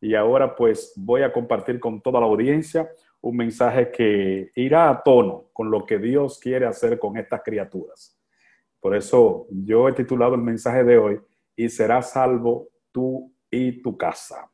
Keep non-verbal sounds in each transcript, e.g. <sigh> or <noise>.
y ahora pues voy a compartir con toda la audiencia un mensaje que irá a tono con lo que Dios quiere hacer con estas criaturas. Por eso yo he titulado el mensaje de hoy, y serás salvo tú y tu casa.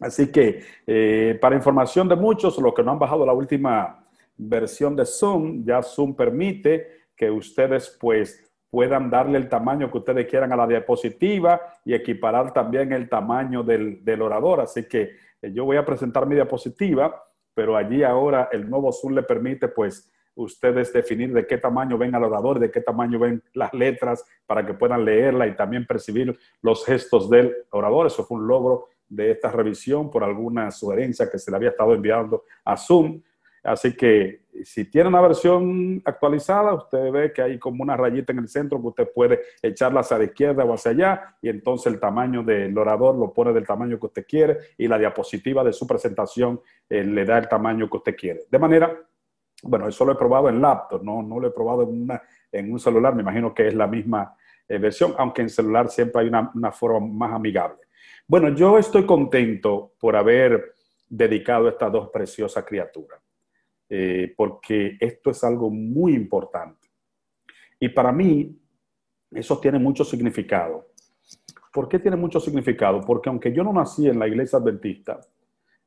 Así que eh, para información de muchos, los que no han bajado la última versión de Zoom, ya Zoom permite que ustedes pues puedan darle el tamaño que ustedes quieran a la diapositiva y equiparar también el tamaño del, del orador. Así que eh, yo voy a presentar mi diapositiva, pero allí ahora el nuevo Zoom le permite pues ustedes definir de qué tamaño ven al orador, de qué tamaño ven las letras para que puedan leerla y también percibir los gestos del orador. Eso fue un logro de esta revisión por alguna sugerencia que se le había estado enviando a Zoom. Así que si tiene una versión actualizada, usted ve que hay como una rayita en el centro que usted puede echarla hacia la izquierda o hacia allá y entonces el tamaño del orador lo pone del tamaño que usted quiere y la diapositiva de su presentación eh, le da el tamaño que usted quiere. De manera, bueno, eso lo he probado en laptop, no, no lo he probado en, una, en un celular, me imagino que es la misma eh, versión, aunque en celular siempre hay una, una forma más amigable. Bueno, yo estoy contento por haber dedicado a estas dos preciosas criaturas. Eh, porque esto es algo muy importante. Y para mí, eso tiene mucho significado. ¿Por qué tiene mucho significado? Porque aunque yo no nací en la iglesia adventista,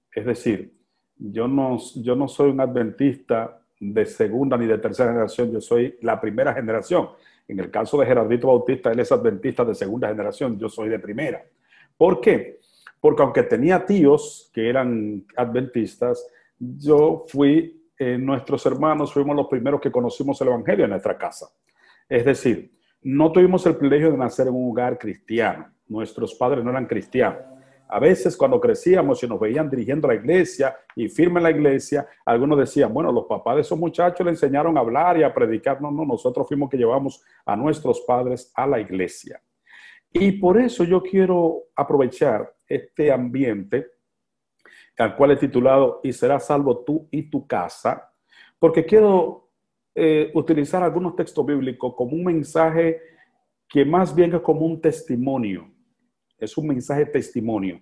es decir, yo no, yo no soy un adventista de segunda ni de tercera generación, yo soy la primera generación. En el caso de Gerardito Bautista, él es adventista de segunda generación, yo soy de primera. ¿Por qué? Porque aunque tenía tíos que eran adventistas, yo fui eh, nuestros hermanos fuimos los primeros que conocimos el Evangelio en nuestra casa. Es decir, no tuvimos el privilegio de nacer en un hogar cristiano. Nuestros padres no eran cristianos. A veces cuando crecíamos y nos veían dirigiendo la iglesia y firme en la iglesia, algunos decían, bueno, los papás de esos muchachos le enseñaron a hablar y a predicar. No, no, nosotros fuimos que llevamos a nuestros padres a la iglesia. Y por eso yo quiero aprovechar este ambiente al cual he titulado Y serás salvo tú y tu casa, porque quiero eh, utilizar algunos textos bíblicos como un mensaje que más bien es como un testimonio, es un mensaje testimonio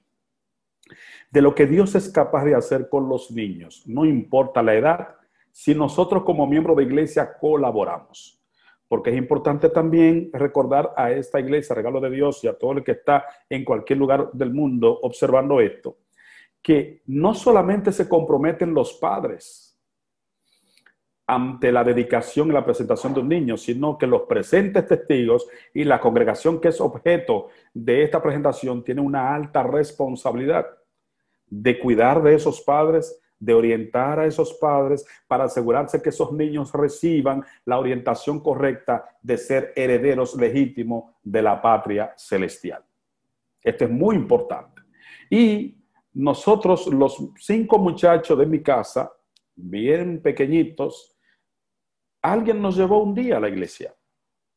de lo que Dios es capaz de hacer con los niños, no importa la edad, si nosotros como miembros de iglesia colaboramos. Porque es importante también recordar a esta iglesia, regalo de Dios, y a todo el que está en cualquier lugar del mundo observando esto, que no solamente se comprometen los padres ante la dedicación y la presentación de un niño, sino que los presentes testigos y la congregación que es objeto de esta presentación tiene una alta responsabilidad de cuidar de esos padres, de orientar a esos padres para asegurarse que esos niños reciban la orientación correcta de ser herederos legítimos de la patria celestial. Esto es muy importante. Y nosotros, los cinco muchachos de mi casa, bien pequeñitos, alguien nos llevó un día a la iglesia.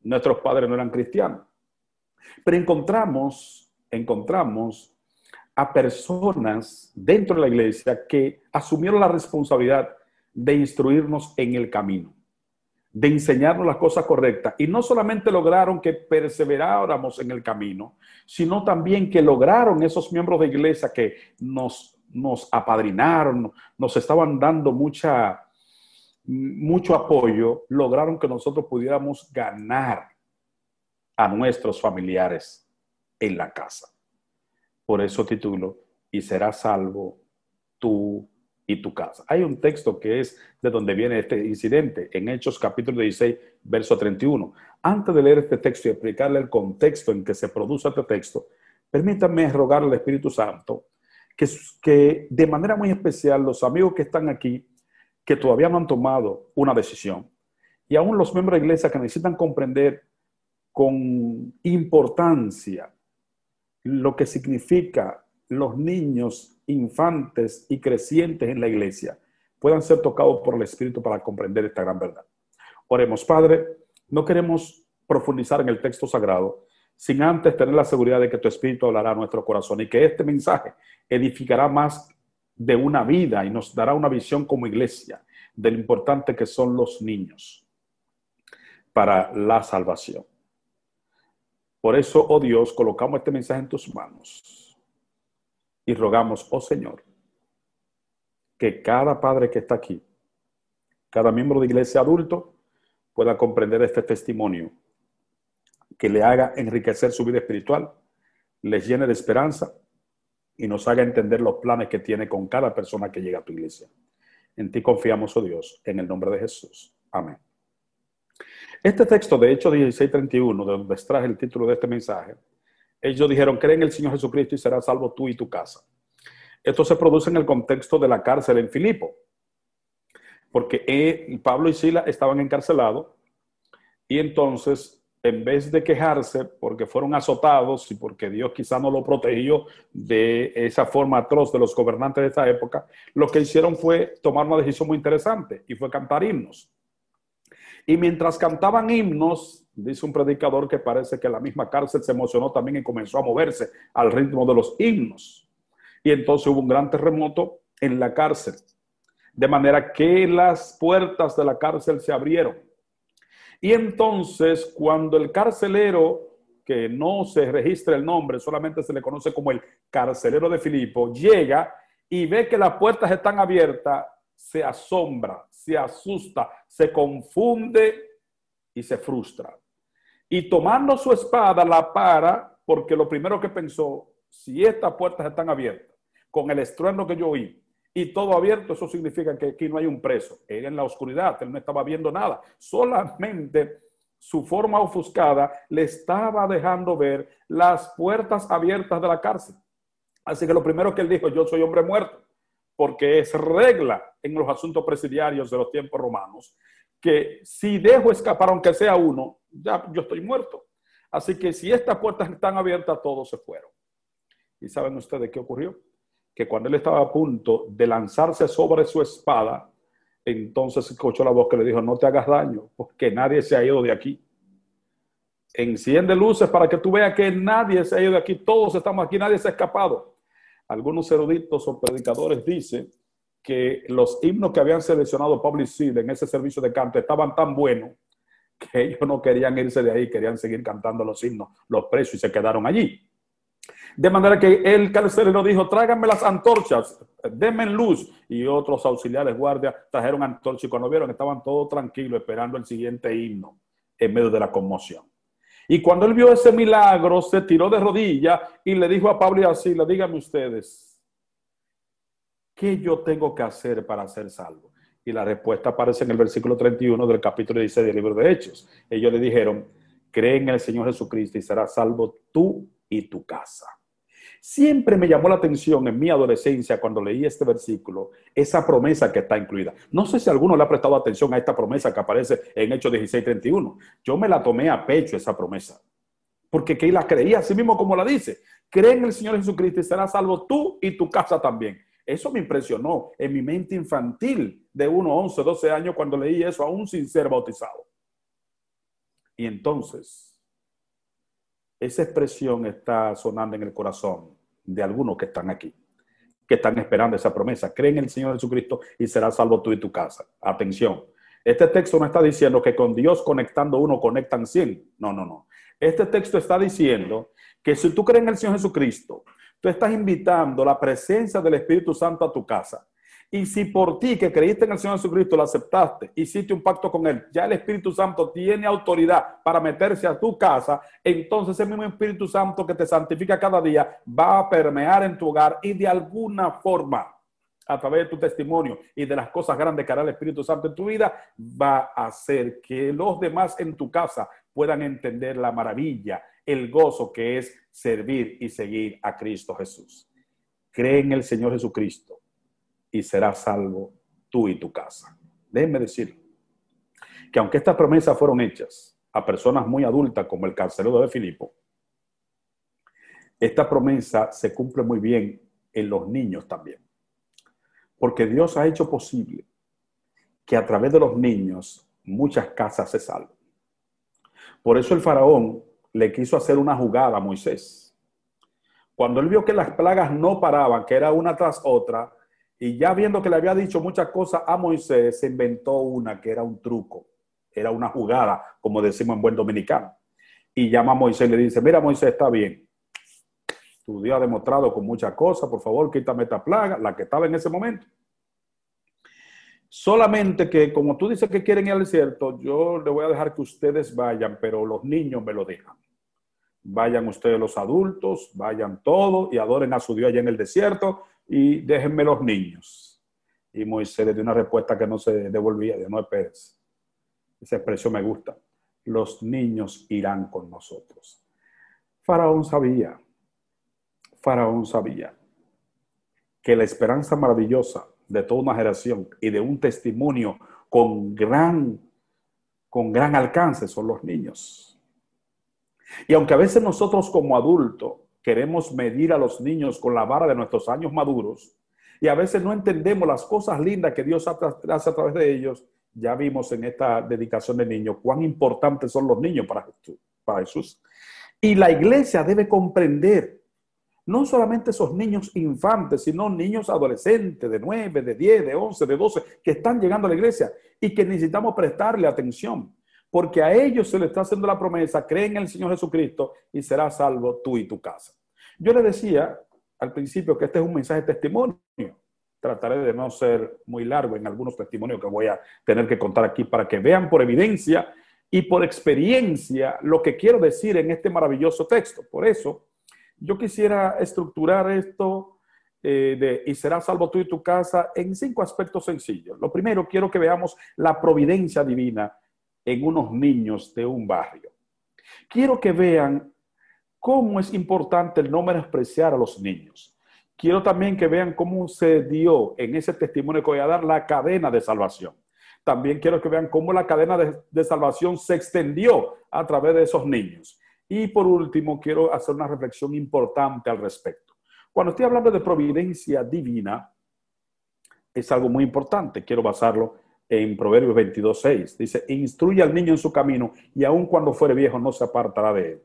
Nuestros padres no eran cristianos. Pero encontramos, encontramos a personas dentro de la iglesia que asumieron la responsabilidad de instruirnos en el camino de enseñarnos las cosas correctas. Y no solamente lograron que perseveráramos en el camino, sino también que lograron esos miembros de iglesia que nos, nos apadrinaron, nos estaban dando mucha, mucho apoyo, lograron que nosotros pudiéramos ganar a nuestros familiares en la casa. Por eso titulo, y serás salvo tú y tu casa. Hay un texto que es de donde viene este incidente, en Hechos capítulo 16, verso 31. Antes de leer este texto y explicarle el contexto en que se produce este texto, permítanme rogarle al Espíritu Santo que, que de manera muy especial los amigos que están aquí, que todavía no han tomado una decisión, y aún los miembros de iglesia que necesitan comprender con importancia lo que significa los niños, infantes y crecientes en la iglesia puedan ser tocados por el Espíritu para comprender esta gran verdad. Oremos, Padre, no queremos profundizar en el texto sagrado sin antes tener la seguridad de que tu Espíritu hablará a nuestro corazón y que este mensaje edificará más de una vida y nos dará una visión como iglesia de lo importante que son los niños para la salvación. Por eso, oh Dios, colocamos este mensaje en tus manos y rogamos, oh Señor, que cada padre que está aquí, cada miembro de iglesia adulto, pueda comprender este testimonio, que le haga enriquecer su vida espiritual, les llene de esperanza y nos haga entender los planes que tiene con cada persona que llega a tu iglesia. En ti confiamos, oh Dios, en el nombre de Jesús. Amén. Este texto de Hechos 16:31, de donde extraje el título de este mensaje, ellos dijeron, cree en el Señor Jesucristo y serás salvo tú y tu casa. Esto se produce en el contexto de la cárcel en Filipo, porque Pablo y Sila estaban encarcelados y entonces, en vez de quejarse porque fueron azotados y porque Dios quizá no lo protegió de esa forma atroz de los gobernantes de esa época, lo que hicieron fue tomar una decisión muy interesante y fue cantar himnos. Y mientras cantaban himnos, dice un predicador que parece que la misma cárcel se emocionó también y comenzó a moverse al ritmo de los himnos. Y entonces hubo un gran terremoto en la cárcel, de manera que las puertas de la cárcel se abrieron. Y entonces cuando el carcelero, que no se registra el nombre, solamente se le conoce como el carcelero de Filipo, llega y ve que las puertas están abiertas, se asombra, se asusta, se confunde y se frustra. Y tomando su espada la para, porque lo primero que pensó, si estas puertas están abiertas, con el estruendo que yo oí, y todo abierto, eso significa que aquí no hay un preso. Él en la oscuridad, él no estaba viendo nada. Solamente su forma ofuscada le estaba dejando ver las puertas abiertas de la cárcel. Así que lo primero que él dijo, yo soy hombre muerto porque es regla en los asuntos presidiarios de los tiempos romanos, que si dejo escapar aunque sea uno, ya yo estoy muerto. Así que si estas puertas están abiertas, todos se fueron. ¿Y saben ustedes qué ocurrió? Que cuando él estaba a punto de lanzarse sobre su espada, entonces escuchó la voz que le dijo, no te hagas daño, porque nadie se ha ido de aquí. Enciende luces para que tú veas que nadie se ha ido de aquí, todos estamos aquí, nadie se ha escapado algunos eruditos o predicadores dicen que los himnos que habían seleccionado Pablo y en ese servicio de canto estaban tan buenos que <laughs> ellos no querían irse de ahí, querían seguir cantando los himnos, los presos y se quedaron allí. De manera que el carcelero dijo, tráiganme las antorchas, denme luz. Y otros auxiliares guardias trajeron antorchas y cuando vieron estaban todos tranquilos esperando el siguiente himno en medio de la conmoción. Y cuando él vio ese milagro, se tiró de rodillas y le dijo a Pablo y a Sila, díganme ustedes, ¿qué yo tengo que hacer para ser salvo? Y la respuesta aparece en el versículo 31 del capítulo 16 del libro de Hechos. Ellos le dijeron, cree en el Señor Jesucristo y serás salvo tú y tu casa. Siempre me llamó la atención en mi adolescencia cuando leí este versículo, esa promesa que está incluida. No sé si alguno le ha prestado atención a esta promesa que aparece en Hechos 16:31. Yo me la tomé a pecho esa promesa, porque que la creía así mismo como la dice. Cree en el Señor Jesucristo y serás salvo tú y tu casa también. Eso me impresionó en mi mente infantil de 1, 11, 12 años cuando leí eso, aún sin ser bautizado. Y entonces esa expresión está sonando en el corazón de algunos que están aquí, que están esperando esa promesa. Creen en el Señor Jesucristo y serás salvo tú y tu casa. Atención, este texto no está diciendo que con Dios conectando uno conectan 100. No, no, no. Este texto está diciendo que si tú crees en el Señor Jesucristo, tú estás invitando la presencia del Espíritu Santo a tu casa. Y si por ti que creíste en el Señor Jesucristo lo aceptaste, hiciste un pacto con Él, ya el Espíritu Santo tiene autoridad para meterse a tu casa, entonces ese mismo Espíritu Santo que te santifica cada día va a permear en tu hogar y de alguna forma, a través de tu testimonio y de las cosas grandes que hará el Espíritu Santo en tu vida, va a hacer que los demás en tu casa puedan entender la maravilla, el gozo que es servir y seguir a Cristo Jesús. Cree en el Señor Jesucristo y serás salvo tú y tu casa. Déjenme decir que aunque estas promesas fueron hechas a personas muy adultas como el carcelero de Filipo, esta promesa se cumple muy bien en los niños también. Porque Dios ha hecho posible que a través de los niños muchas casas se salven. Por eso el faraón le quiso hacer una jugada a Moisés. Cuando él vio que las plagas no paraban, que era una tras otra, y ya viendo que le había dicho muchas cosas a Moisés, se inventó una que era un truco, era una jugada, como decimos en buen dominicano. Y llama a Moisés y le dice, mira Moisés, está bien. Tu Dios ha demostrado con muchas cosas, por favor, quítame esta plaga, la que estaba en ese momento. Solamente que, como tú dices que quieren ir al desierto, yo le voy a dejar que ustedes vayan, pero los niños me lo dejan. Vayan ustedes los adultos, vayan todos y adoren a su Dios allá en el desierto y déjenme los niños. Y Moisés le dio una respuesta que no se devolvía, de no Pérez. Esa expresión me gusta. Los niños irán con nosotros. Faraón sabía, Faraón sabía que la esperanza maravillosa de toda una generación y de un testimonio con gran, con gran alcance son los niños. Y aunque a veces nosotros como adultos queremos medir a los niños con la vara de nuestros años maduros, y a veces no entendemos las cosas lindas que Dios hace a través de ellos, ya vimos en esta dedicación de niños cuán importantes son los niños para Jesús. Y la iglesia debe comprender no solamente esos niños infantes, sino niños adolescentes de 9, de 10, de 11, de 12, que están llegando a la iglesia y que necesitamos prestarle atención, porque a ellos se les está haciendo la promesa, creen en el Señor Jesucristo y será salvo tú y tu casa. Yo le decía al principio que este es un mensaje de testimonio. Trataré de no ser muy largo en algunos testimonios que voy a tener que contar aquí para que vean por evidencia y por experiencia lo que quiero decir en este maravilloso texto. Por eso, yo quisiera estructurar esto eh, de y será salvo tú y tu casa en cinco aspectos sencillos. Lo primero, quiero que veamos la providencia divina en unos niños de un barrio. Quiero que vean cómo es importante el no menospreciar a los niños. Quiero también que vean cómo se dio en ese testimonio que voy a dar la cadena de salvación. También quiero que vean cómo la cadena de salvación se extendió a través de esos niños. Y por último, quiero hacer una reflexión importante al respecto. Cuando estoy hablando de providencia divina, es algo muy importante. Quiero basarlo en Proverbios 22, 6. Dice, instruye al niño en su camino y aun cuando fuere viejo no se apartará de él.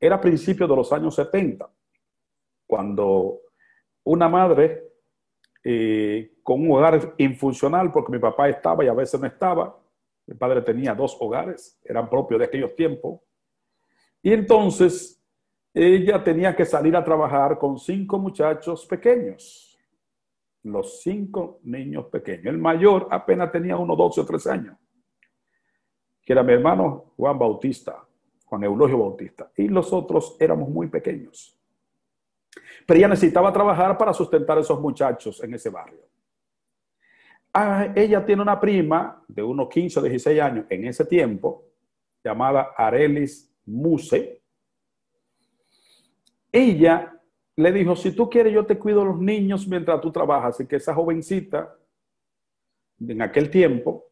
Era a principios de los años 70, cuando una madre eh, con un hogar infuncional, porque mi papá estaba y a veces no estaba, mi padre tenía dos hogares, eran propios de aquellos tiempos, y entonces ella tenía que salir a trabajar con cinco muchachos pequeños, los cinco niños pequeños. El mayor apenas tenía unos 12 o 13 años, que era mi hermano Juan Bautista, Juan Eulogio Bautista, y los otros éramos muy pequeños. Pero ella necesitaba trabajar para sustentar a esos muchachos en ese barrio. Ah, ella tiene una prima de unos 15 o 16 años en ese tiempo, llamada Arelis Muse, ella le dijo, si tú quieres, yo te cuido los niños mientras tú trabajas. Y que esa jovencita, en aquel tiempo,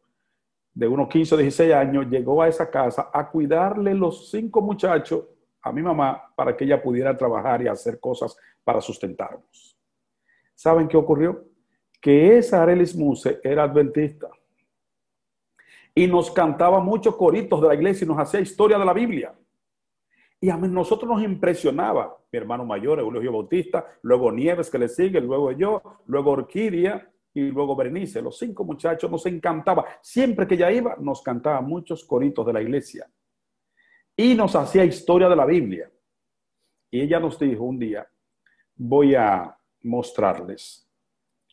de unos 15 o 16 años, llegó a esa casa a cuidarle los cinco muchachos a mi mamá para que ella pudiera trabajar y hacer cosas para sustentarnos. ¿Saben qué ocurrió? Que esa Arelis Muse era adventista y nos cantaba muchos coritos de la iglesia y nos hacía historia de la Biblia. Y a nosotros nos impresionaba mi hermano mayor, Eulogio Bautista, luego Nieves que le sigue, luego yo, luego Orquídea y luego Berenice. Los cinco muchachos nos encantaba. Siempre que ella iba, nos cantaba muchos coritos de la iglesia. Y nos hacía historia de la Biblia. Y ella nos dijo un día, voy a mostrarles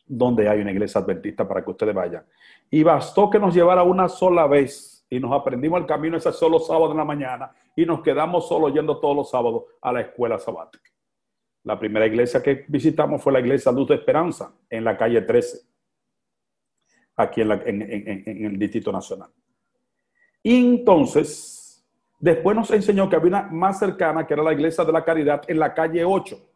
dónde hay una iglesia adventista para que ustedes vayan. Y bastó que nos llevara una sola vez y nos aprendimos el camino ese solo sábado en la mañana y nos quedamos solo yendo todos los sábados a la escuela sabática. La primera iglesia que visitamos fue la iglesia Luz de Esperanza en la calle 13, aquí en, el Distrito Nacional. Y entonces, después nos enseñó que había una más cercana, que era la iglesia de la Caridad, en la calle 8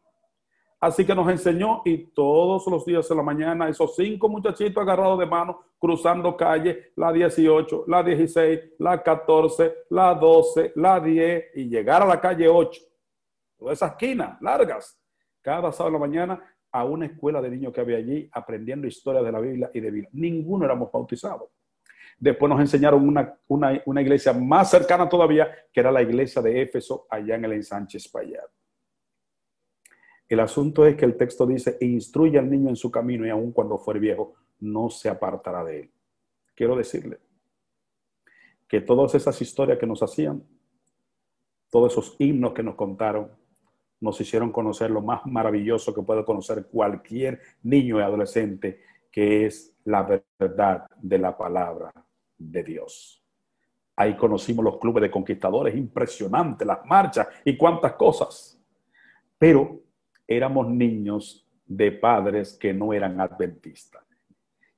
Así que nos enseñó y todos los días en la mañana, esos cinco muchachitos agarrados de mano, cruzando calle, la 18, la 16, la 14, la 12, la 10 y llegar a la calle 8. Todas esas esquinas largas, cada sábado en la mañana a una escuela de niños que había allí aprendiendo historia de la Biblia y de vida. Ninguno éramos bautizados. Después nos enseñaron una, una, iglesia más cercana todavía, que era la iglesia de Éfeso, allá en el ensanche Espaillat. El asunto es que el texto dice, instruye al niño en su camino y aun cuando fuere viejo, no se apartará de él. Quiero decirle que todas esas historias que nos hacían, todos esos himnos que nos contaron, nos hicieron conocer lo más maravilloso que puede conocer cualquier niño y adolescente, que es la verdad de la palabra de Dios. Ahí conocimos los clubes de conquistadores, impresionante, las marchas y cuántas cosas. Pero éramos niños de padres que no eran adventistas.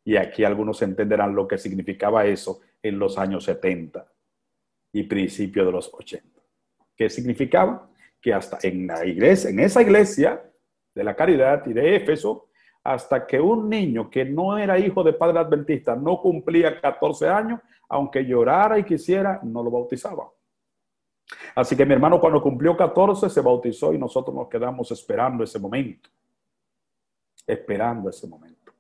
Y aquí algunos entenderán lo que significaba eso en los años 70 y principios de los 80. ¿Qué significaba? Que hasta en la iglesia, en esa iglesia de la caridad y de Éfeso, hasta que un niño que no era hijo de padre adventista no cumplía 14 años, aunque llorara y quisiera, no lo bautizaba. Así que mi hermano cuando cumplió 14 se bautizó y nosotros nos quedamos esperando ese momento. Esperando ese momento.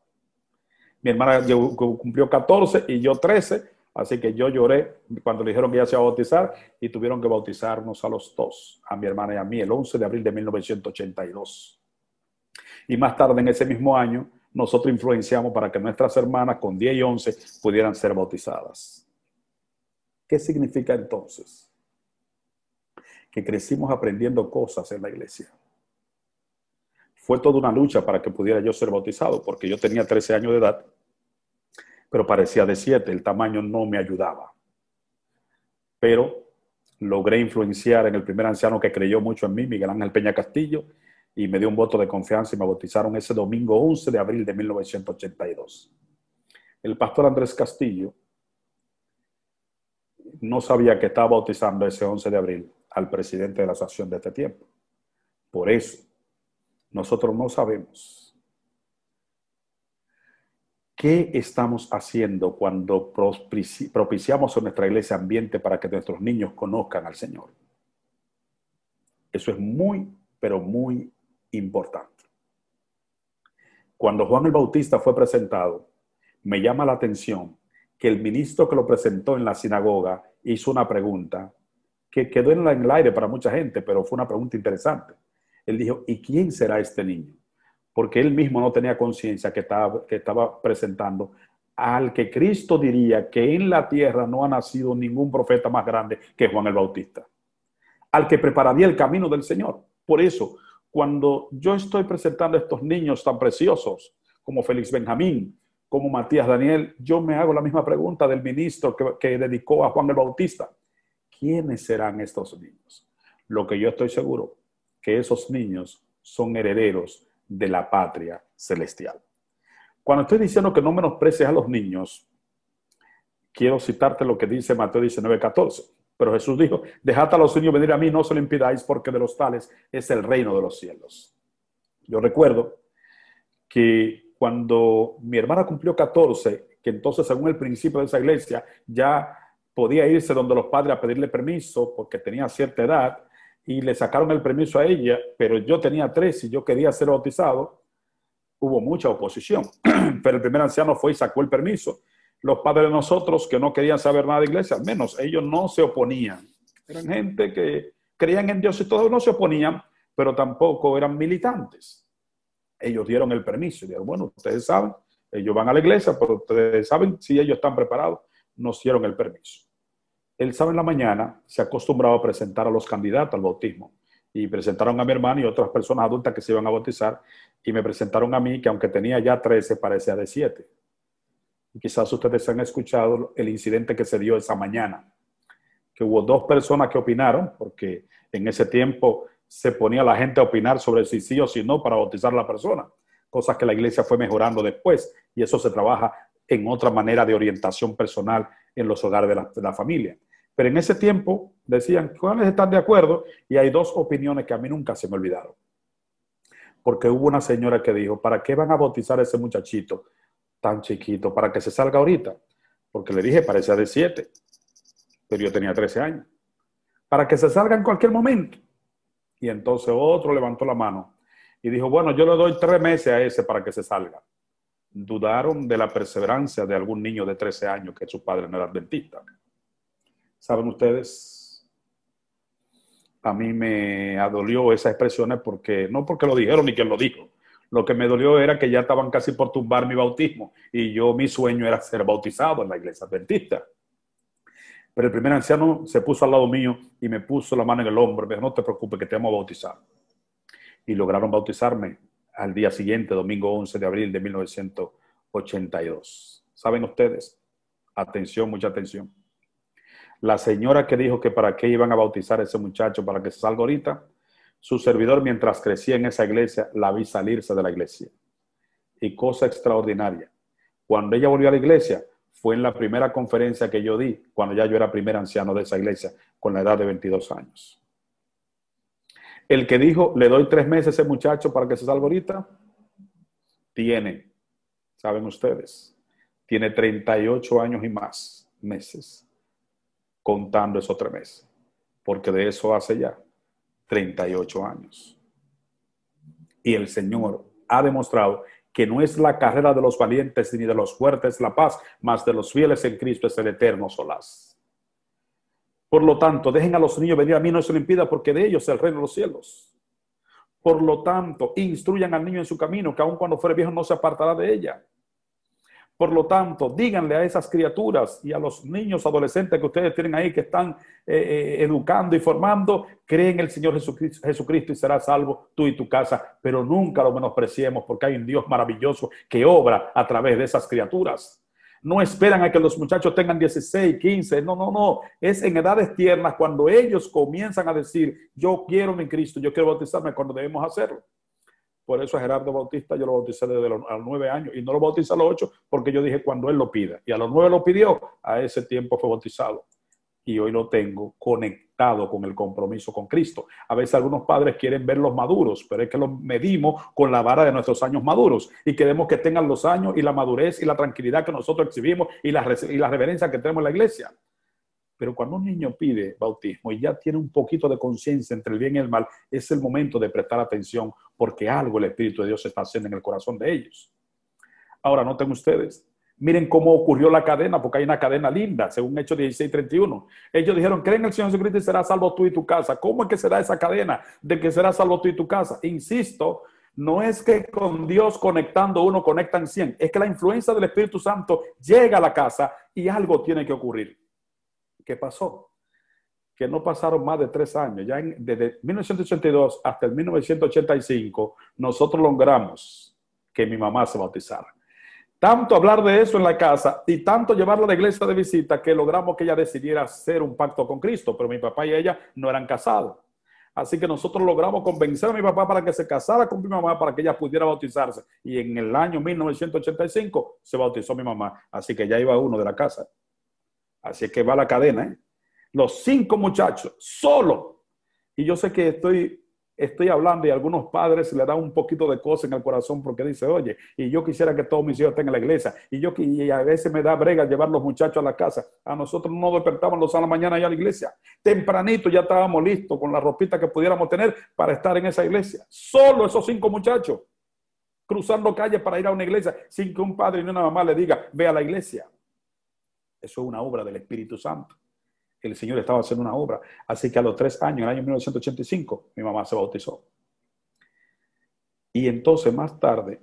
Mi hermana cumplió 14 y yo 13, así que yo lloré cuando le dijeron que ya se iba a bautizar y tuvieron que bautizarnos a los dos, a mi hermana y a mí, el 11 de abril de 1982. Y más tarde en ese mismo año, nosotros influenciamos para que nuestras hermanas con 10 y 11 pudieran ser bautizadas. ¿Qué significa entonces? Que crecimos aprendiendo cosas en la iglesia. Fue toda una lucha para que pudiera yo ser bautizado, porque yo tenía 13 años de edad, pero parecía de 7, el tamaño no me ayudaba. Pero logré influenciar en el primer anciano que creyó mucho en mí, Miguel Ángel Peña Castillo, y me dio un voto de confianza y me bautizaron ese domingo 11 de abril de 1982. El pastor Andrés Castillo no sabía que estaba bautizando ese 11 de abril al presidente de la asociación de este tiempo. Por eso, nosotros no sabemos qué estamos haciendo cuando propiciamos en nuestra iglesia ambiente para que nuestros niños conozcan al Señor. Eso es muy, pero muy importante. Cuando Juan el Bautista fue presentado, me llama la atención que el ministro que lo presentó en la sinagoga hizo una pregunta que quedó en el aire para mucha gente, pero fue una pregunta interesante él dijo, ¿y quién será este niño? Porque él mismo no tenía conciencia que estaba, que estaba presentando al que Cristo diría que en la tierra no ha nacido ningún profeta más grande que Juan el Bautista, al que prepararía el camino del Señor. Por eso, cuando yo estoy presentando a estos niños tan preciosos como Félix Benjamín, como Matías Daniel, yo me hago la misma pregunta del ministro que, que dedicó a Juan el Bautista. ¿Quiénes serán estos niños? Lo que yo estoy seguro que esos niños son herederos de la patria celestial. Cuando estoy diciendo que no menosprecies a los niños, quiero citarte lo que dice Mateo 19, 14. Pero Jesús dijo, dejad a los niños venir a mí, no se lo impidáis, porque de los tales es el reino de los cielos. Yo recuerdo que cuando mi hermana cumplió 14, que entonces según el principio de esa iglesia ya podía irse donde los padres a pedirle permiso porque tenía cierta edad, y le sacaron el permiso a ella, pero yo tenía tres y yo quería ser bautizado, hubo mucha oposición. <clears throat> Pero el primer anciano fue y sacó el permiso. Los padres de nosotros que no querían saber nada de iglesia, menos, ellos no se oponían. Eran gente que creían en Dios y todos no se oponían, pero tampoco eran militantes. Ellos dieron el permiso y dijeron, bueno, ustedes saben, ellos van a la iglesia, pero ustedes saben si ellos están preparados, nos dieron el permiso el sábado en la mañana se acostumbraba a presentar a los candidatos al bautismo. Y presentaron a mi hermano y otras personas adultas que se iban a bautizar. Y me presentaron a mí, que aunque tenía ya 13, parecía de 7. Y quizás ustedes han escuchado el incidente que se dio esa mañana. Que hubo dos personas que opinaron, porque en ese tiempo se ponía la gente a opinar sobre si sí o si no para bautizar a la persona. Cosas que la iglesia fue mejorando después. Y eso se trabaja en otra manera de orientación personal en los hogares de la, de la familia. Pero en ese tiempo decían, ¿cuáles están de acuerdo? Y hay dos opiniones que a mí nunca se me olvidaron. Porque hubo una señora que dijo, ¿para qué van a bautizar a ese muchachito tan chiquito? ¿Para que se salga ahorita? Porque le dije, parecía de siete, pero yo tenía 13 años. Para que se salga en cualquier momento. Y entonces otro levantó la mano y dijo, bueno, yo le doy tres meses a ese para que se salga. Dudaron de la perseverancia de algún niño de 13 años que su padre no era dentista. Saben ustedes, a mí me adolió esas expresiones porque, no porque lo dijeron ni quien lo dijo, lo que me dolió era que ya estaban casi por tumbar mi bautismo y yo mi sueño era ser bautizado en la iglesia adventista. Pero el primer anciano se puso al lado mío y me puso la mano en el hombro me dijo, no te preocupes que te vamos a bautizar. y lograron bautizarme al día siguiente, domingo 11 de abril de 1982. ¿Saben ustedes? Atención, mucha atención. La señora que dijo que para qué iban a bautizar a ese muchacho para que se salga ahorita, su servidor mientras crecía en esa iglesia la vi salirse de la iglesia. Y cosa extraordinaria, cuando ella volvió a la iglesia, fue en la primera conferencia que yo di, cuando ya yo era primer anciano de esa iglesia, con la edad de 22 años. El que dijo, le doy tres meses a ese muchacho para que se salga ahorita, tiene, saben ustedes, tiene 38 años y más meses contando esos tres meses, porque de eso hace ya 38 años. Y el Señor ha demostrado que no es la carrera de los valientes ni de los fuertes la paz, mas de los fieles en Cristo es el eterno solaz. Por lo tanto, dejen a los niños venir a mí, no se lo impida, porque de ellos es el reino de los cielos. Por lo tanto, instruyan al niño en su camino, que aun cuando fuere viejo no se apartará de ella. Por lo tanto, díganle a esas criaturas y a los niños adolescentes que ustedes tienen ahí que están eh, eh, educando y formando, creen en el Señor Jesucristo, Jesucristo y será salvo tú y tu casa, pero nunca lo menospreciemos porque hay un Dios maravilloso que obra a través de esas criaturas. No esperan a que los muchachos tengan 16, 15, no, no, no. Es en edades tiernas cuando ellos comienzan a decir, yo quiero mi Cristo, yo quiero bautizarme cuando debemos hacerlo. Por eso a Gerardo Bautista yo lo bauticé desde los, nueve años y no lo bauticé a los ocho porque yo dije cuando él lo pida. Y a los nueve lo pidió, a ese tiempo fue bautizado. Y hoy lo tengo conectado con el compromiso con Cristo. A veces algunos padres quieren verlos maduros, pero es que los medimos con la vara de nuestros años maduros y queremos que tengan los años y la madurez y la tranquilidad que nosotros exhibimos y la, y la reverencia que tenemos en la iglesia. Pero cuando un niño pide bautismo y ya tiene un poquito de conciencia entre el bien y el mal, es el momento de prestar atención porque algo el Espíritu de Dios está haciendo en el corazón de ellos. Ahora, noten ustedes, miren cómo ocurrió la cadena, porque hay una cadena linda, según Hechos 16:31. Ellos dijeron, creen en el Señor Jesucristo y será salvo tú y tu casa. ¿Cómo es que será esa cadena de que será salvo tú y tu casa? Insisto, no es que con Dios conectando uno conectan 100, es que la influencia del Espíritu Santo llega a la casa y algo tiene que ocurrir. ¿Qué pasó? Que no pasaron más de tres años. Ya desde 1982 hasta el 1985, nosotros logramos que mi mamá se bautizara. Tanto hablar de eso en la casa y tanto llevarla a la iglesia de visita que logramos que ella decidiera hacer un pacto con Cristo, pero mi papá y ella no eran casados. Así que nosotros logramos convencer a mi papá para que se casara con mi mamá para que ella pudiera bautizarse. Y en el año 1985 se bautizó mi mamá. Así que ya iba uno de la casa. Así que va la cadena, ¿eh? Los cinco muchachos, solo. Y yo sé que estoy, estoy hablando y a algunos padres le da un poquito de cosa en el corazón porque dice, oye, y yo quisiera que todos mis hijos estén en la iglesia. Y yo y a veces me da brega llevar los muchachos a la casa. A nosotros no despertamos los a la mañana ya a la iglesia. Tempranito ya estábamos listos con la ropita que pudiéramos tener para estar en esa iglesia. Solo esos cinco muchachos cruzando calles para ir a una iglesia sin que un padre ni una mamá le diga, ve a la iglesia. Eso es una obra del Espíritu Santo. El Señor estaba haciendo una obra. Así que a los tres años, en el año 1985, mi mamá se bautizó. Y entonces más tarde,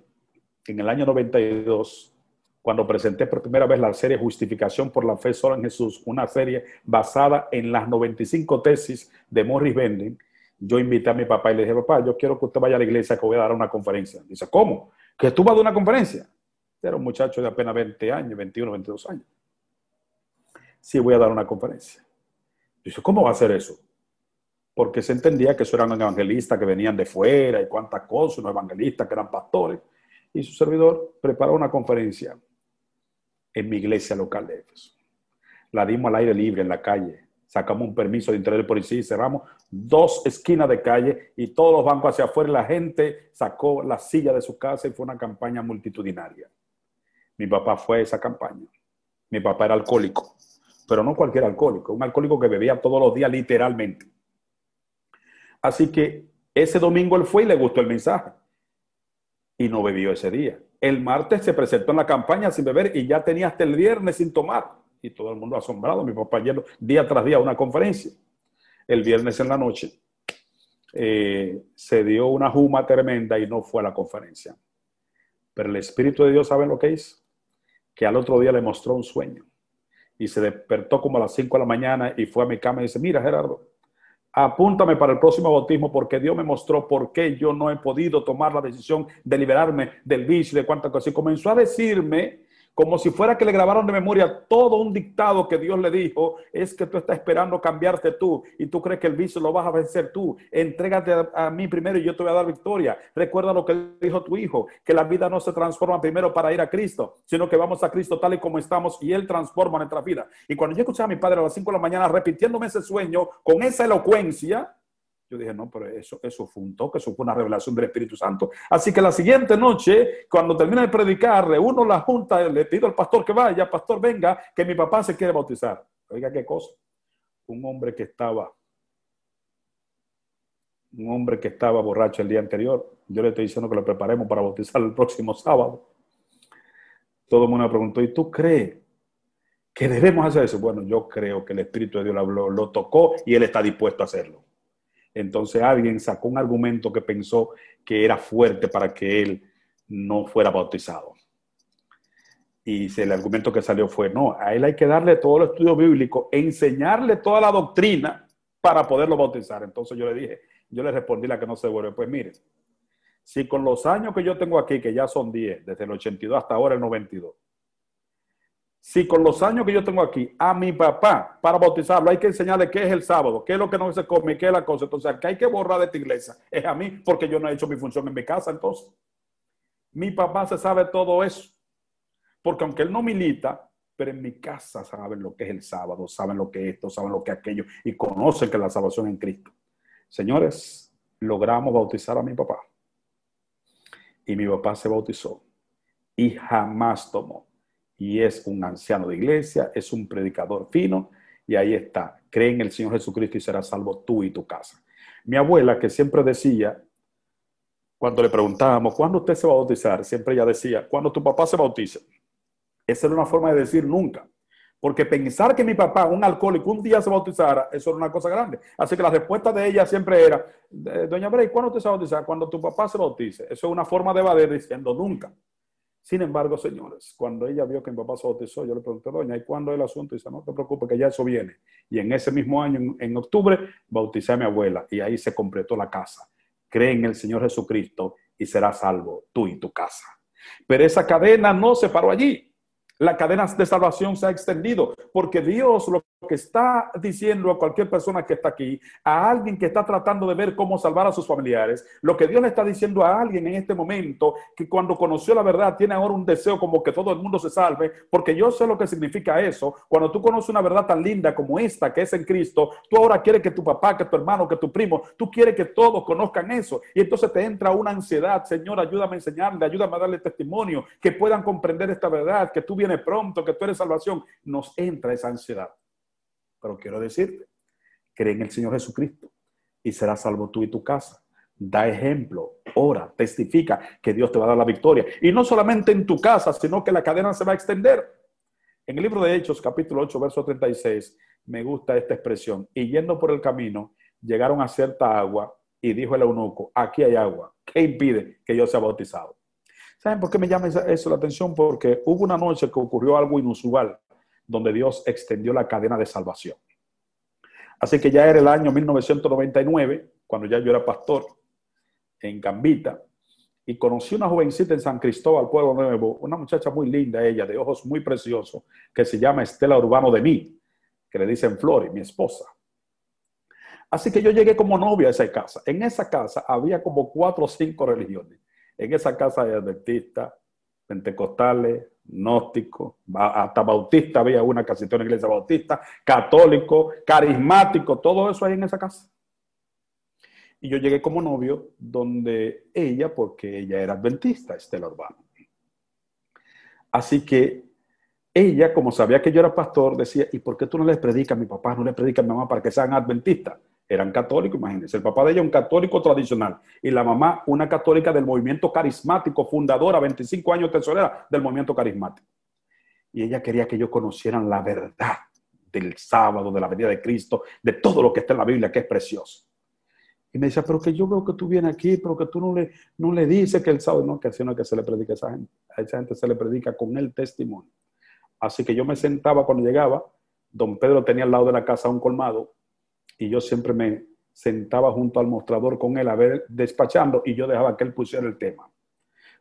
en el año 92, cuando presenté por primera vez la serie Justificación por la Fe solo en Jesús, una serie basada en las 95 tesis de Morris Bending, yo invité a mi papá y le dije, papá, yo quiero que usted vaya a la iglesia que voy a dar una conferencia. Dice, ¿cómo? ¿Que tú vas a dar una conferencia? Era un muchacho de apenas 20 años, 21, 22 años sí voy a dar una conferencia. Dice, ¿cómo va a ser eso? Porque se entendía que eso eran evangelistas que venían de fuera y cuántas cosas, unos evangelistas que eran pastores. Y su servidor preparó una conferencia en mi iglesia local de Éfeso. La dimos al aire libre en la calle. Sacamos un permiso de entrar por policía y cerramos dos esquinas de calle y todos los bancos hacia afuera. La gente sacó la silla de su casa y fue una campaña multitudinaria. Mi papá fue a esa campaña. Mi papá era alcohólico pero no cualquier alcohólico, un alcohólico que bebía todos los días literalmente. Así que ese domingo él fue y le gustó el mensaje y no bebió ese día. El martes se presentó en la campaña sin beber y ya tenía hasta el viernes sin tomar. Y todo el mundo asombrado, mi papá yendo día tras día una conferencia. El viernes en la noche eh, se dio una juma tremenda y no fue a la conferencia. Pero el Espíritu de Dios, ¿saben lo que hizo? Que al otro día le mostró un sueño y se despertó como a las 5 de la mañana y fue a mi cama y dice, mira Gerardo, apúntame para el próximo bautismo porque Dios me mostró por qué yo no he podido tomar la decisión de liberarme del vicio de cuántas cosas. Y comenzó a decirme como si fuera que le grabaron de memoria todo un dictado que Dios le dijo, es que tú estás esperando cambiarte tú y tú crees que el vicio lo vas a vencer tú. Entrégate a, mí primero y yo te voy a dar victoria. Recuerda lo que dijo tu hijo, que la vida no se transforma primero para ir a Cristo, sino que vamos a Cristo tal y como estamos y Él transforma nuestra vida. Y cuando yo escuchaba a mi padre a las 5 de la mañana repitiéndome ese sueño con esa elocuencia, yo dije, no, pero eso, eso fue un toque, eso fue una revelación del Espíritu Santo. Así que la siguiente noche, cuando termine de predicar, reúno la junta, le pido al pastor que vaya, pastor, venga, que mi papá se quiere bautizar. Oiga, qué cosa. Un hombre que estaba, un hombre que estaba borracho el día anterior. Yo le estoy diciendo que lo preparemos para bautizar el próximo sábado. Todo el mundo me preguntó, ¿y tú crees que debemos hacer eso? Bueno, yo creo que el Espíritu de Dios lo tocó y él está dispuesto a hacerlo. Entonces alguien sacó un argumento que pensó que era fuerte para que él no fuera bautizado. Y el argumento que salió fue, no, a él hay que darle todo el estudio bíblico, enseñarle toda la doctrina para poderlo bautizar. Entonces yo le dije, yo le respondí la que no se vuelve, pues mire, si con los años que yo tengo aquí, que ya son 10, desde el 82 hasta ahora el 92, si con los años que yo tengo aquí, a mi papá, para bautizarlo, hay que enseñarle qué es el sábado, qué es lo que no se come, qué es la cosa. Entonces, que hay que borrar de esta iglesia es a mí, porque yo no he hecho mi función en mi casa. Entonces, mi papá se sabe todo eso. Porque aunque él no milita, pero en mi casa saben lo que es el sábado, saben lo que es esto, saben lo que es aquello, y conocen que la salvación en Cristo. Señores, logramos bautizar a mi papá. Y mi papá se bautizó y jamás tomó y es un anciano de iglesia, es un predicador fino, y ahí está, cree en el Señor Jesucristo y serás salvo tú y tu casa. Mi abuela, que siempre decía, cuando le preguntábamos, ¿cuándo usted se va a bautizar? Siempre ella decía, cuando tu papá se bautice. Esa era una forma de decir nunca. Porque pensar que mi papá, un alcohólico, un día se bautizara, eso era una cosa grande. Así que la respuesta de ella siempre era, Doña Bray, ¿cuándo usted se va a bautizar? Cuando tu papá se bautice. Eso es una forma de evadir diciendo nunca. Sin embargo, señores, cuando ella vio que mi papá se bautizó, yo le pregunté, doña, ¿y cuándo es el asunto? Y dice, no te preocupes, que ya eso viene. Y en ese mismo año, en, octubre, bauticé a mi abuela y ahí se completó la casa. Cree en el Señor Jesucristo y serás salvo tú y tu casa. Pero esa cadena no se paró allí. La cadena de salvación se ha extendido porque Dios lo que está diciendo a cualquier persona que está aquí, a alguien que está tratando de ver cómo salvar a sus familiares, lo que Dios le está diciendo a alguien en este momento, que cuando conoció la verdad tiene ahora un deseo como que todo el mundo se salve, porque yo sé lo que significa eso. Cuando tú conoces una verdad tan linda como esta, que es en Cristo, tú ahora quieres que tu papá, que tu hermano, que tu primo, tú quieres que todos conozcan eso. Y entonces te entra una ansiedad, Señor, ayúdame a enseñarle, ayúdame a darle testimonio, que puedan comprender esta verdad, que tú pronto, que tú eres salvación. Nos entra esa ansiedad. Pero quiero decirte, cree en el Señor Jesucristo y serás salvo tú y tu casa. Da ejemplo, ora, testifica que Dios te va a dar la victoria. Y no solamente en tu casa, sino que la cadena se va a extender. En el libro de Hechos, capítulo 8, verso 36, me gusta esta expresión. Y yendo por el camino, llegaron a cierta agua y dijo el eunuco, aquí hay agua. ¿Qué impide que yo sea bautizado? ¿Saben por qué me llama eso la atención? Porque hubo una noche que ocurrió algo inusual donde Dios extendió la cadena de salvación. Así que ya era el año 1999, cuando ya yo era pastor en Gambita, y conocí una jovencita en San Cristóbal, Pueblo Nuevo, una muchacha muy linda, ella, de ojos muy preciosos, que se llama Estela Urbano de mí, que le dicen Flori, mi esposa. Así que yo llegué como novia a esa casa. En esa casa había como cuatro o cinco religiones. En esa casa hay adventistas, pentecostales, gnóstico, hasta bautista, había una casita, una iglesia bautista, católico, carismático, todo eso hay en esa casa. Y yo llegué como novio donde ella, porque ella era adventista, Estela Urbano. Así que ella, como sabía que yo era pastor, decía, ¿y por qué tú no les predicas a mi papá, no les predicas a mi mamá para que sean adventistas? Eran católicos, imagínense. El papá de ella un católico tradicional y la mamá una católica del movimiento carismático, fundadora, 25 años tesorera del movimiento carismático. Y ella quería que yo conocieran la verdad del sábado, de la venida de Cristo, de todo lo que está en la Biblia, que es precioso. Y me decía, pero que yo veo que tú vienes aquí, pero que tú no le, no le dices que el sábado, no, que así no que se le predica a esa gente. A esa gente se le predica con el testimonio. Así que yo me sentaba cuando llegaba, don Pedro tenía al lado de la casa un colmado y yo siempre me sentaba junto al mostrador con él a ver despachando y yo dejaba que él pusiera el tema.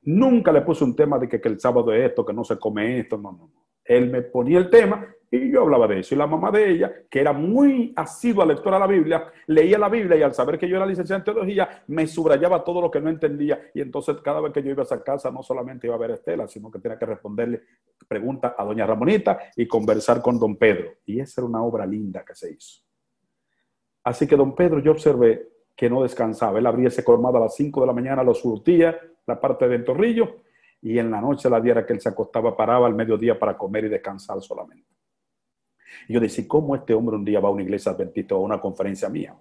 Nunca le puse un tema de que, que el sábado es esto, que no se come esto, no, no, no. Él me ponía el tema y yo hablaba de eso. Y la mamá de ella, que era muy asidua lectora de la Biblia, leía la Biblia y al saber que yo era licenciado en teología, me subrayaba todo lo que no entendía. Y entonces cada vez que yo iba a esa casa, no solamente iba a ver a Estela, sino que tenía que responderle preguntas a doña Ramonita y conversar con don Pedro. Y esa era una obra linda que se hizo. Así que don Pedro, yo observé que no descansaba. Él abría ese colmado a las 5 de la mañana, lo surtía, la parte del torrillo, y en la noche la diera que él se acostaba, paraba al mediodía para comer y descansar solamente. Yo decía, ¿cómo este hombre un día va a una iglesia adventista o a una conferencia mía?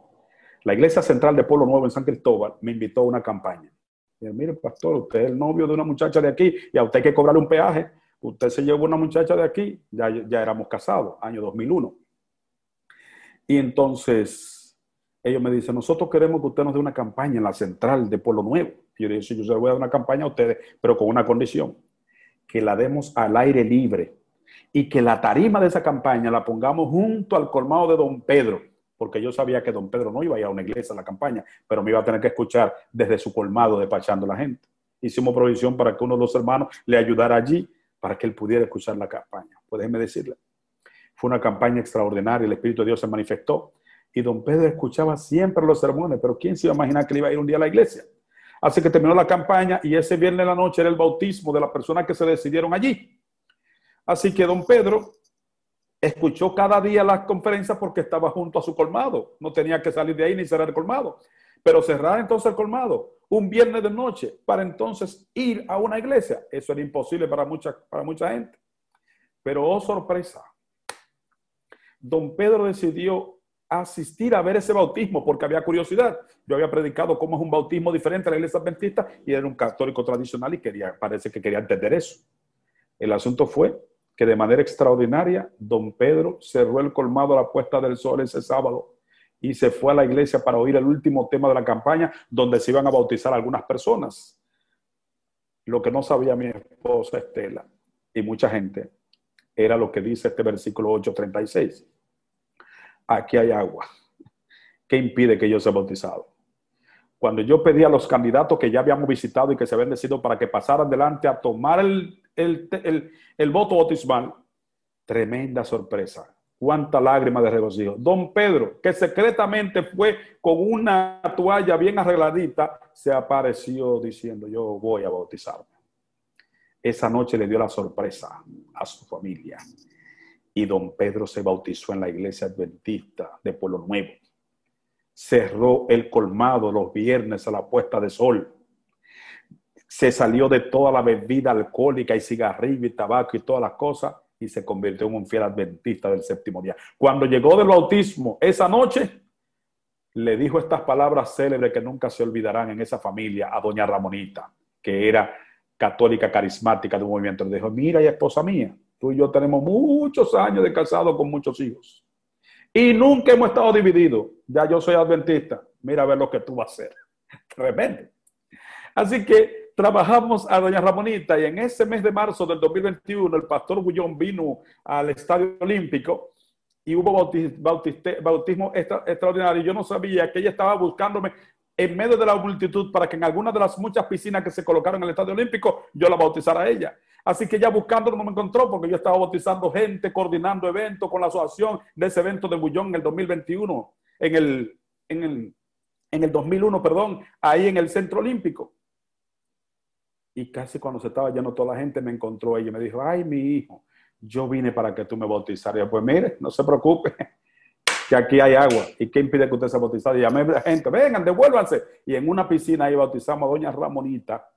La iglesia central de Pueblo Nuevo en San Cristóbal me invitó a una campaña. Y mire, pastor, usted es el novio de una muchacha de aquí y a usted hay que cobrarle un peaje. Usted se llevó una muchacha de aquí, ya, ya éramos casados, año 2001. Y entonces ellos me dicen, nosotros queremos que usted nos dé una campaña en la central de Pueblo Nuevo. Y yo digo, sí, yo se voy a dar una campaña a ustedes, pero con una condición, que la demos al aire libre y que la tarima de esa campaña la pongamos junto al colmado de don Pedro, porque yo sabía que don Pedro no iba a ir a una iglesia a la campaña, pero me iba a tener que escuchar desde su colmado despachando a la gente. Hicimos provisión para que uno de los hermanos le ayudara allí para que él pudiera escuchar la campaña. Pues déjeme decirle, fue una campaña extraordinaria, el Espíritu de Dios se manifestó y don Pedro escuchaba siempre los sermones, pero ¿quién se iba a imaginar que le iba a ir un día a la iglesia? Así que terminó la campaña y ese viernes de la noche era el bautismo de las personas que se decidieron allí. Así que don Pedro escuchó cada día las conferencias porque estaba junto a su colmado. No tenía que salir de ahí ni cerrar el colmado. Pero cerrar entonces el colmado un viernes de noche para entonces ir a una iglesia, eso era imposible para mucha, para mucha gente. Pero oh sorpresa, don Pedro decidió asistir a ver ese bautismo porque había curiosidad. Yo había predicado cómo es un bautismo diferente a la iglesia adventista y era un católico tradicional y quería, parece que quería entender eso. El asunto fue que de manera extraordinaria, don Pedro cerró el colmado a la puesta del sol ese sábado y se fue a la iglesia para oír el último tema de la campaña donde se iban a bautizar algunas personas. Lo que no sabía mi esposa Estela y mucha gente era lo que dice este versículo 8:36 aquí hay agua. ¿Qué impide que yo sea bautizado? Cuando yo pedí a los candidatos que ya habíamos visitado y que se habían decidido para que pasaran delante a tomar el, el, voto bautismal, tremenda sorpresa. Cuánta lágrima de regocijo. Don Pedro, que secretamente fue con una toalla bien arregladita, se apareció diciendo, yo voy a bautizarme. Esa noche le dio la sorpresa a su familia y don Pedro se bautizó en la iglesia adventista de Pueblo Nuevo. Cerró el colmado los viernes a la puesta de sol. Se salió de toda la bebida alcohólica y cigarrillo y tabaco y todas las cosas y se convirtió en un fiel adventista del séptimo día. Cuando llegó del bautismo esa noche, le dijo estas palabras célebres que nunca se olvidarán en esa familia a doña Ramonita, que era católica carismática de un movimiento. Le dijo, mira, y esposa mía, Tú y yo tenemos muchos años de casado con muchos hijos. Y nunca hemos estado divididos. Ya yo soy adventista. Mira a ver lo que tú vas a hacer. <laughs> Tremendo. Así que trabajamos a doña Ramonita y en ese mes de marzo del 2021 el pastor Bullón vino al Estadio Olímpico y hubo bautismo extraordinario. Yo no sabía que ella estaba buscándome en medio de la multitud para que en alguna de las muchas piscinas que se colocaron en el Estadio Olímpico yo la bautizara a ella. Así que ya buscándolo no me encontró porque yo estaba bautizando gente, coordinando eventos con la asociación de ese evento de Bullón en el 2021, en el, en el, en el 2001, perdón, ahí en el Centro Olímpico. Y casi cuando se estaba lleno toda la gente me encontró ella y me dijo, ay, mi hijo, yo vine para que tú me bautizaras. Pues mire, no se preocupe, que aquí hay agua. ¿Y qué impide que usted se bautizara? Y llamé a la gente, vengan, devuélvanse. Y en una piscina ahí bautizamos a doña Ramonita,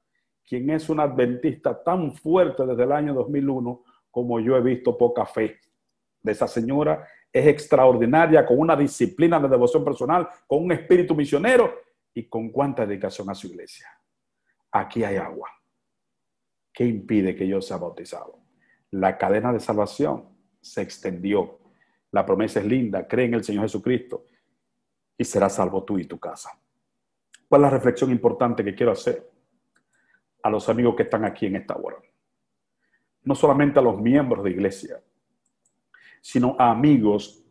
quien es una adventista tan fuerte desde el año 2001 como yo he visto poca fe de esa señora. Es extraordinaria, con una disciplina de devoción personal, con un espíritu misionero y con cuánta dedicación a su iglesia. Aquí hay agua. ¿Qué impide que yo sea bautizado? La cadena de salvación se extendió. La promesa es linda, cree en el Señor Jesucristo y serás salvo tú y tu casa. ¿Cuál es la reflexión importante que quiero hacer? a los amigos que están aquí en esta hora. No solamente a los miembros de iglesia, sino a amigos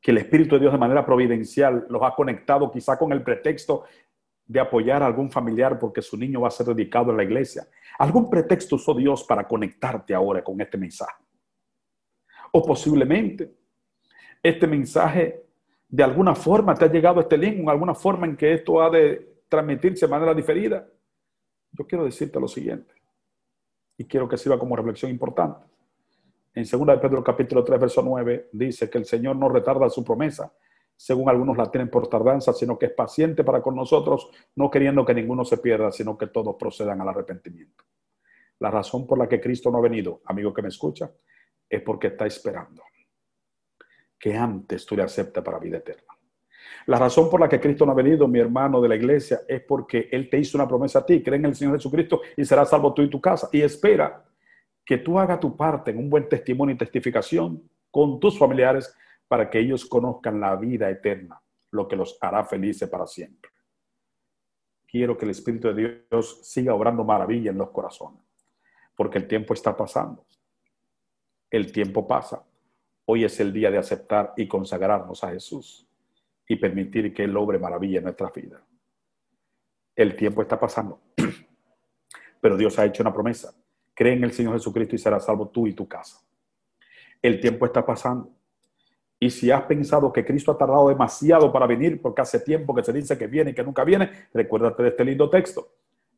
que el Espíritu de Dios de manera providencial los ha conectado quizá con el pretexto de apoyar a algún familiar porque su niño va a ser dedicado en la iglesia. Algún pretexto usó Dios para conectarte ahora con este mensaje. O posiblemente este mensaje de alguna forma te ha llegado este link, en alguna forma en que esto ha de transmitirse de manera diferida. Yo quiero decirte lo siguiente y quiero que sirva como reflexión importante. En 2 de Pedro capítulo 3, verso 9, dice que el Señor no retarda su promesa, según algunos la tienen por tardanza, sino que es paciente para con nosotros, no queriendo que ninguno se pierda, sino que todos procedan al arrepentimiento. La razón por la que Cristo no ha venido, amigo que me escucha, es porque está esperando que antes tú le aceptes para vida eterna. La razón por la que Cristo no ha venido, mi hermano de la iglesia, es porque Él te hizo una promesa a ti, cree en el Señor Jesucristo y serás salvo tú y tu casa. Y espera que tú hagas tu parte en un buen testimonio y testificación con tus familiares para que ellos conozcan la vida eterna, lo que los hará felices para siempre. Quiero que el Espíritu de Dios siga obrando maravilla en los corazones, porque el tiempo está pasando. El tiempo pasa. Hoy es el día de aceptar y consagrarnos a Jesús y permitir que Él obre maravilla en nuestra vida. El tiempo está pasando, <clears throat> pero Dios ha hecho una promesa Cree en el Señor Jesucristo y serás salvo tú y tu casa. El tiempo está pasando. Y si has pensado que Cristo ha tardado demasiado para venir, porque hace tiempo que se dice que viene y que nunca viene, recuérdate de este lindo texto.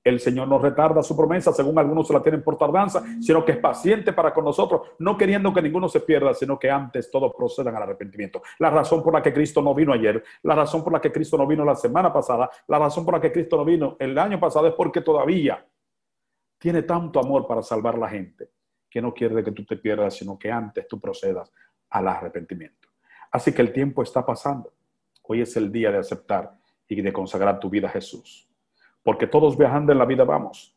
El Señor no retarda su promesa, según algunos se la tienen por tardanza, sino que es paciente para con nosotros, no queriendo que ninguno se pierda, sino que antes todos procedan al arrepentimiento. La razón por la que Cristo no vino ayer, la razón por la que Cristo no vino la semana pasada, la razón por la que Cristo no vino el año pasado es porque todavía tiene tanto amor para salvar la gente que no quiere que tú te pierdas, sino que antes tú procedas al arrepentimiento. Así que el tiempo está pasando. Hoy es el día de aceptar y de consagrar tu vida a Jesús. Porque todos viajando en la vida vamos.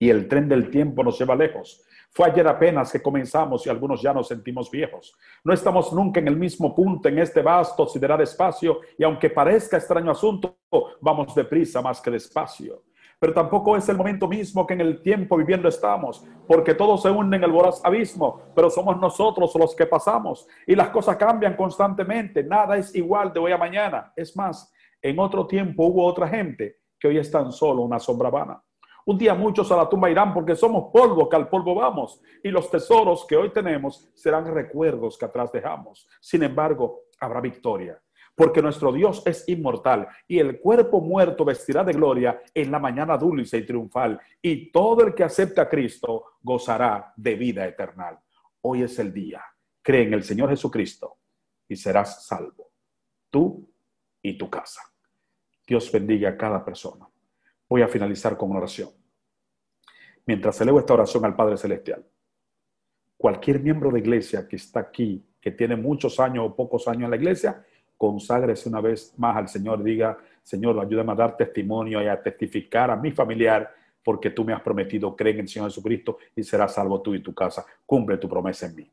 Y el tren del tiempo nos lleva lejos. Fue ayer apenas que comenzamos y algunos ya nos sentimos viejos. No estamos nunca en el mismo punto en este vasto sideral espacio y aunque parezca extraño asunto, vamos deprisa más que despacio pero tampoco es el momento mismo que en el tiempo viviendo estamos, porque todo se hunde en el voraz abismo, pero somos nosotros los que pasamos y las cosas cambian constantemente, nada es igual de hoy a mañana. Es más, en otro tiempo hubo otra gente que hoy es tan solo una sombra vana. Un día muchos a la tumba irán porque somos polvo, que al polvo vamos, y los tesoros que hoy tenemos serán recuerdos que atrás dejamos. Sin embargo, habrá victoria porque nuestro Dios es inmortal y el cuerpo muerto vestirá de gloria en la mañana dulce y triunfal, y todo el que acepta a Cristo gozará de vida eterna. Hoy es el día. Cree en el Señor Jesucristo y serás salvo, tú y tu casa. Dios bendiga a cada persona. Voy a finalizar con una oración. Mientras elevo esta oración al Padre Celestial, cualquier miembro de iglesia que está aquí, que tiene muchos años o pocos años en la iglesia, conságrese una vez más al Señor, diga, Señor, ayúdame a dar testimonio y a testificar a mi familiar, porque tú me has prometido, creen en el Señor Jesucristo y serás salvo tú y tu casa. Cumple tu promesa en mí.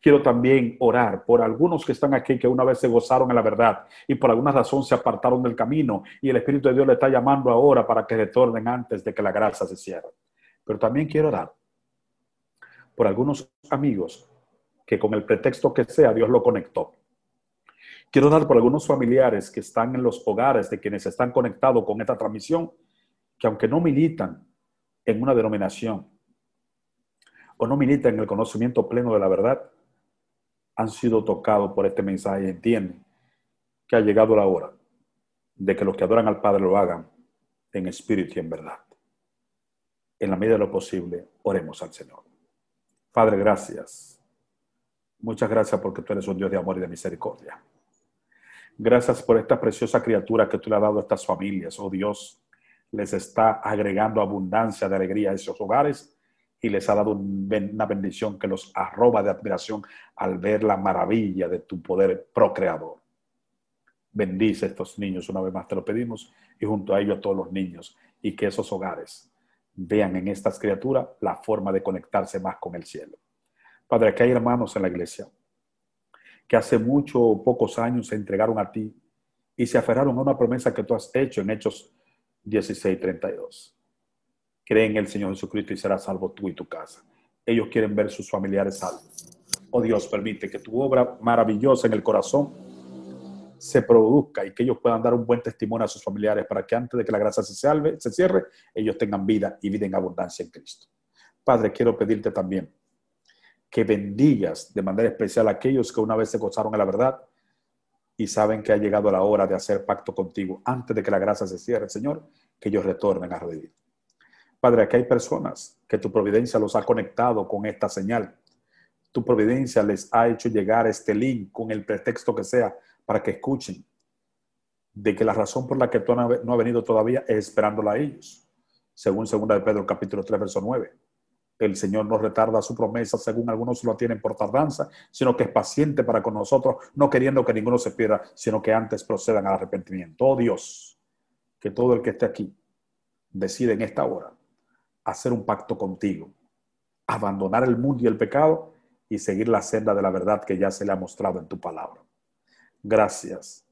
Quiero también orar por algunos que están aquí que una vez se gozaron en la verdad y por alguna razón se apartaron del camino y el Espíritu de Dios le está llamando ahora para que retornen antes de que la gracia se cierre. Pero también quiero orar por algunos amigos que con el pretexto que sea Dios lo conectó Quiero dar por algunos familiares que están en los hogares de quienes están conectados con esta transmisión, que aunque no militan en una denominación o no militan en el conocimiento pleno de la verdad, han sido tocados por este mensaje y entienden que ha llegado la hora de que los que adoran al Padre lo hagan en espíritu y en verdad. En la medida de lo posible, oremos al Señor. Padre, gracias. Muchas gracias porque tú eres un Dios de amor y de misericordia. Gracias por esta preciosa criatura que tú le has dado a estas familias. Oh Dios, les está agregando abundancia de alegría a esos hogares y les ha dado una bendición que los arroba de admiración al ver la maravilla de tu poder procreador. Bendice a estos niños, una vez más te lo pedimos, y junto a ellos a todos los niños, y que esos hogares vean en estas criaturas la forma de conectarse más con el cielo. Padre, aquí hay hermanos en la iglesia que hace mucho o pocos años se entregaron a ti y se aferraron a una promesa que tú has hecho en Hechos 16, 32. Cree en el Señor Jesucristo y serás salvo tú y tu casa. Ellos quieren ver sus familiares salvos. Oh Dios, permite que tu obra maravillosa en el corazón se produzca y que ellos puedan dar un buen testimonio a sus familiares para que antes de que la gracia se, salve, se cierre, ellos tengan vida y vida en abundancia en Cristo. Padre, quiero pedirte también que bendigas de manera especial a aquellos que una vez se gozaron de la verdad y saben que ha llegado la hora de hacer pacto contigo antes de que la gracia se cierre, Señor, que ellos retornen a revivir. Padre, aquí hay personas que tu providencia los ha conectado con esta señal. Tu providencia les ha hecho llegar este link con el pretexto que sea para que escuchen de que la razón por la que tú no ha venido todavía es esperándola a ellos. Según 2 de Pedro capítulo 3, verso 9 el Señor no retarda su promesa, según algunos lo tienen por tardanza, sino que es paciente para con nosotros, no queriendo que ninguno se pierda, sino que antes procedan al arrepentimiento. Oh Dios, que todo el que esté aquí decide en esta hora hacer un pacto contigo, abandonar el mundo y el pecado y seguir la senda de la verdad que ya se le ha mostrado en tu palabra. Gracias.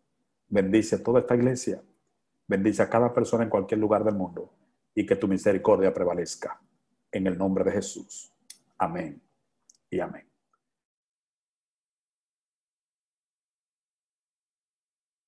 Bendice a toda esta iglesia. Bendice a cada persona en cualquier lugar del mundo y que tu misericordia prevalezca en el nombre de Jesús. Amén y amén.